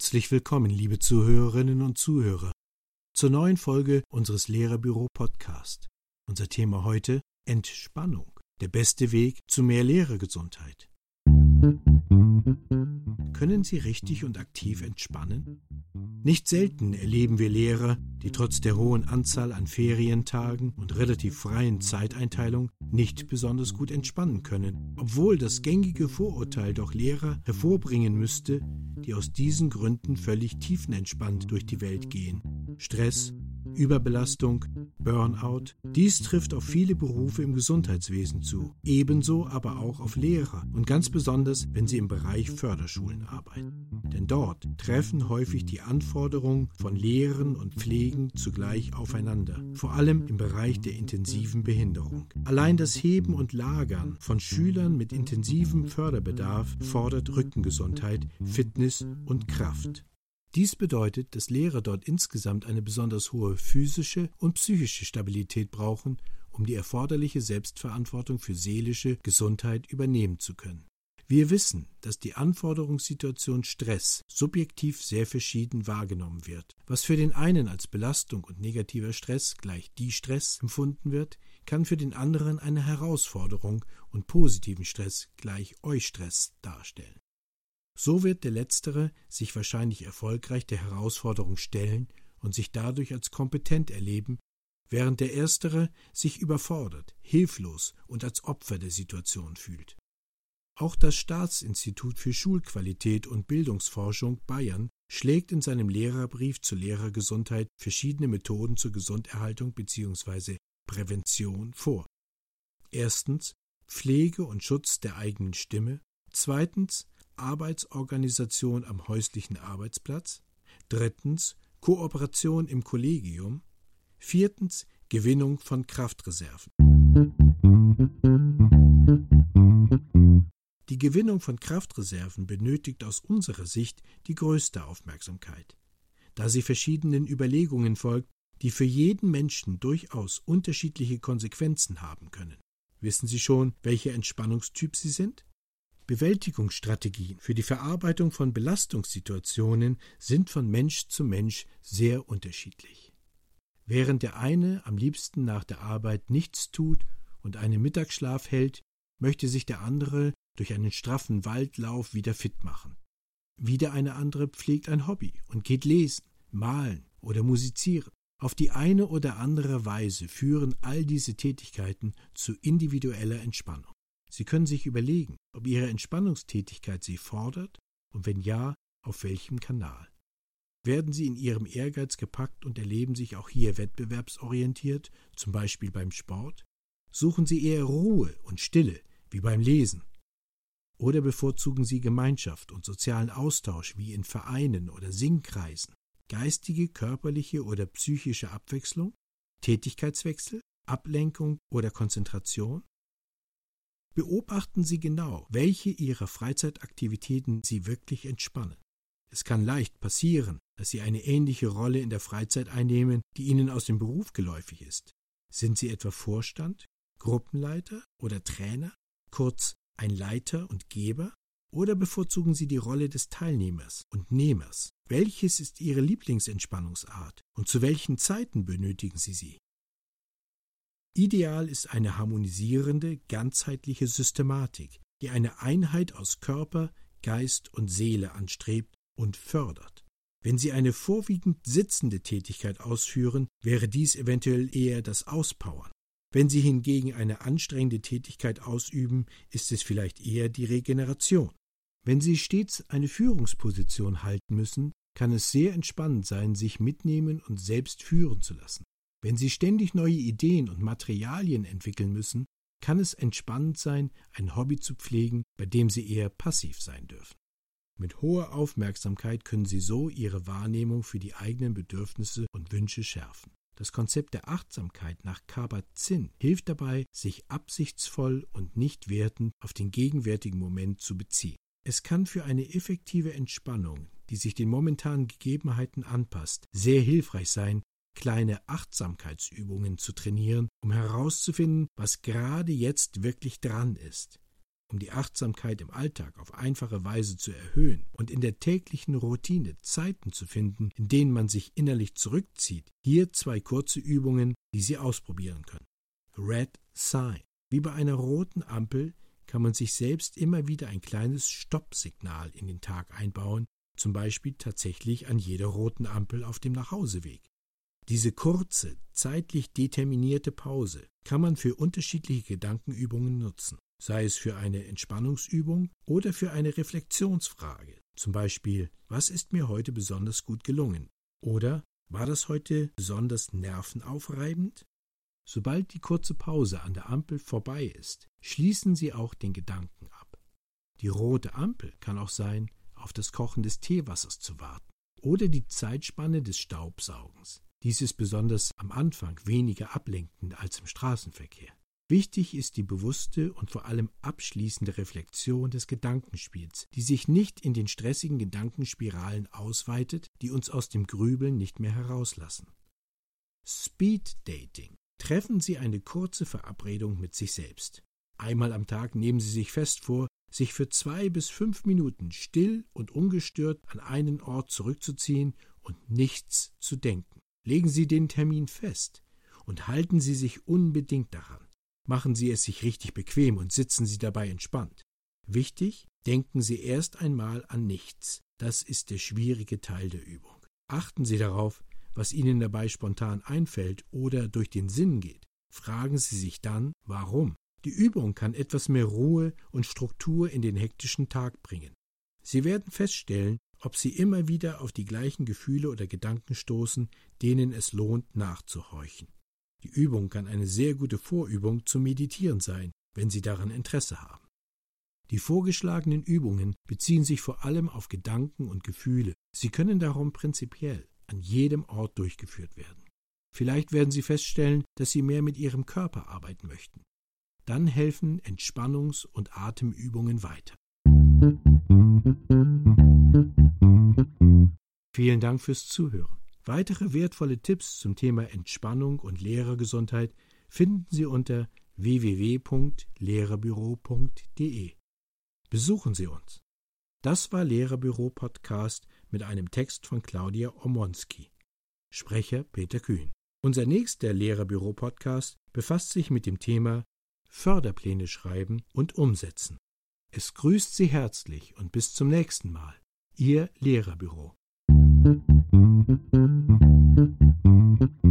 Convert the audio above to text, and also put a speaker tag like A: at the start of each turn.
A: Herzlich willkommen, liebe Zuhörerinnen und Zuhörer, zur neuen Folge unseres Lehrerbüro Podcast. Unser Thema heute Entspannung, der beste Weg zu mehr Lehrergesundheit. Können Sie richtig und aktiv entspannen? Nicht selten erleben wir Lehrer, die trotz der hohen Anzahl an Ferientagen und relativ freien Zeiteinteilung nicht besonders gut entspannen können, obwohl das gängige Vorurteil doch Lehrer hervorbringen müsste, die aus diesen Gründen völlig tiefenentspannt durch die Welt gehen. Stress, Überbelastung, Burnout. Dies trifft auf viele Berufe im Gesundheitswesen zu, ebenso aber auch auf Lehrer und ganz besonders, wenn sie im Bereich Förderschulen arbeiten. Denn dort treffen häufig die Anforderungen von Lehren und Pflegen zugleich aufeinander, vor allem im Bereich der intensiven Behinderung. Allein das Heben und Lagern von Schülern mit intensivem Förderbedarf fordert Rückengesundheit, Fitness und Kraft. Dies bedeutet, dass Lehrer dort insgesamt eine besonders hohe physische und psychische Stabilität brauchen, um die erforderliche Selbstverantwortung für seelische Gesundheit übernehmen zu können. Wir wissen, dass die Anforderungssituation Stress subjektiv sehr verschieden wahrgenommen wird. Was für den einen als Belastung und negativer Stress gleich die Stress empfunden wird, kann für den anderen eine Herausforderung und positiven Stress gleich Eustress darstellen. So wird der Letztere sich wahrscheinlich erfolgreich der Herausforderung stellen und sich dadurch als kompetent erleben, während der Erstere sich überfordert, hilflos und als Opfer der Situation fühlt. Auch das Staatsinstitut für Schulqualität und Bildungsforschung Bayern schlägt in seinem Lehrerbrief zur Lehrergesundheit verschiedene Methoden zur Gesunderhaltung bzw. Prävention vor. Erstens Pflege und Schutz der eigenen Stimme, zweitens Arbeitsorganisation am häuslichen Arbeitsplatz, drittens Kooperation im Kollegium, viertens Gewinnung von Kraftreserven. Die Gewinnung von Kraftreserven benötigt aus unserer Sicht die größte Aufmerksamkeit, da sie verschiedenen Überlegungen folgt, die für jeden Menschen durchaus unterschiedliche Konsequenzen haben können. Wissen Sie schon, welcher Entspannungstyp Sie sind? Bewältigungsstrategien für die Verarbeitung von Belastungssituationen sind von Mensch zu Mensch sehr unterschiedlich. Während der eine am liebsten nach der Arbeit nichts tut und einen Mittagsschlaf hält, möchte sich der andere durch einen straffen Waldlauf wieder fit machen. Wieder eine andere pflegt ein Hobby und geht lesen, malen oder musizieren. Auf die eine oder andere Weise führen all diese Tätigkeiten zu individueller Entspannung. Sie können sich überlegen, ob Ihre Entspannungstätigkeit Sie fordert und wenn ja, auf welchem Kanal. Werden Sie in Ihrem Ehrgeiz gepackt und erleben sich auch hier wettbewerbsorientiert, zum Beispiel beim Sport? Suchen Sie eher Ruhe und Stille, wie beim Lesen? Oder bevorzugen Sie Gemeinschaft und sozialen Austausch wie in Vereinen oder Singkreisen? Geistige, körperliche oder psychische Abwechslung? Tätigkeitswechsel? Ablenkung oder Konzentration? Beobachten Sie genau, welche Ihrer Freizeitaktivitäten Sie wirklich entspannen. Es kann leicht passieren, dass Sie eine ähnliche Rolle in der Freizeit einnehmen, die Ihnen aus dem Beruf geläufig ist. Sind Sie etwa Vorstand, Gruppenleiter oder Trainer, kurz ein Leiter und Geber? Oder bevorzugen Sie die Rolle des Teilnehmers und Nehmers? Welches ist Ihre Lieblingsentspannungsart und zu welchen Zeiten benötigen Sie sie? Ideal ist eine harmonisierende, ganzheitliche Systematik, die eine Einheit aus Körper, Geist und Seele anstrebt und fördert. Wenn Sie eine vorwiegend sitzende Tätigkeit ausführen, wäre dies eventuell eher das Auspowern. Wenn Sie hingegen eine anstrengende Tätigkeit ausüben, ist es vielleicht eher die Regeneration. Wenn Sie stets eine Führungsposition halten müssen, kann es sehr entspannend sein, sich mitnehmen und selbst führen zu lassen. Wenn Sie ständig neue Ideen und Materialien entwickeln müssen, kann es entspannend sein, ein Hobby zu pflegen, bei dem Sie eher passiv sein dürfen. Mit hoher Aufmerksamkeit können Sie so Ihre Wahrnehmung für die eigenen Bedürfnisse und Wünsche schärfen. Das Konzept der Achtsamkeit nach Kabat-Zinn hilft dabei, sich absichtsvoll und nicht wertend auf den gegenwärtigen Moment zu beziehen. Es kann für eine effektive Entspannung, die sich den momentanen Gegebenheiten anpasst, sehr hilfreich sein, kleine Achtsamkeitsübungen zu trainieren, um herauszufinden, was gerade jetzt wirklich dran ist. um die Achtsamkeit im Alltag auf einfache Weise zu erhöhen und in der täglichen Routine Zeiten zu finden, in denen man sich innerlich zurückzieht, hier zwei kurze Übungen, die Sie ausprobieren können. Red Sign. Wie bei einer roten Ampel kann man sich selbst immer wieder ein kleines Stoppsignal in den Tag einbauen, zum Beispiel tatsächlich an jeder roten Ampel auf dem Nachhauseweg. Diese kurze, zeitlich determinierte Pause kann man für unterschiedliche Gedankenübungen nutzen sei es für eine Entspannungsübung oder für eine Reflexionsfrage, zum Beispiel, was ist mir heute besonders gut gelungen? Oder war das heute besonders nervenaufreibend? Sobald die kurze Pause an der Ampel vorbei ist, schließen Sie auch den Gedanken ab. Die rote Ampel kann auch sein, auf das Kochen des Teewassers zu warten oder die Zeitspanne des Staubsaugens. Dies ist besonders am Anfang weniger ablenkend als im Straßenverkehr. Wichtig ist die bewusste und vor allem abschließende Reflexion des Gedankenspiels, die sich nicht in den stressigen Gedankenspiralen ausweitet, die uns aus dem Grübeln nicht mehr herauslassen. Speed Dating. Treffen Sie eine kurze Verabredung mit sich selbst. Einmal am Tag nehmen Sie sich fest vor, sich für zwei bis fünf Minuten still und ungestört an einen Ort zurückzuziehen und nichts zu denken. Legen Sie den Termin fest und halten Sie sich unbedingt daran. Machen Sie es sich richtig bequem und sitzen Sie dabei entspannt. Wichtig, denken Sie erst einmal an nichts. Das ist der schwierige Teil der Übung. Achten Sie darauf, was Ihnen dabei spontan einfällt oder durch den Sinn geht. Fragen Sie sich dann, warum. Die Übung kann etwas mehr Ruhe und Struktur in den hektischen Tag bringen. Sie werden feststellen, ob Sie immer wieder auf die gleichen Gefühle oder Gedanken stoßen, denen es lohnt nachzuhorchen. Die Übung kann eine sehr gute Vorübung zum Meditieren sein, wenn Sie daran Interesse haben. Die vorgeschlagenen Übungen beziehen sich vor allem auf Gedanken und Gefühle. Sie können darum prinzipiell an jedem Ort durchgeführt werden. Vielleicht werden Sie feststellen, dass Sie mehr mit Ihrem Körper arbeiten möchten. Dann helfen Entspannungs- und Atemübungen weiter. Vielen Dank fürs Zuhören. Weitere wertvolle Tipps zum Thema Entspannung und Lehrergesundheit finden Sie unter www.lehrerbüro.de. Besuchen Sie uns. Das war Lehrerbüro Podcast mit einem Text von Claudia Omonski. Sprecher Peter Kühn. Unser nächster Lehrerbüro Podcast befasst sich mit dem Thema Förderpläne schreiben und umsetzen. Es grüßt Sie herzlich und bis zum nächsten Mal. Ihr Lehrerbüro. Thank you.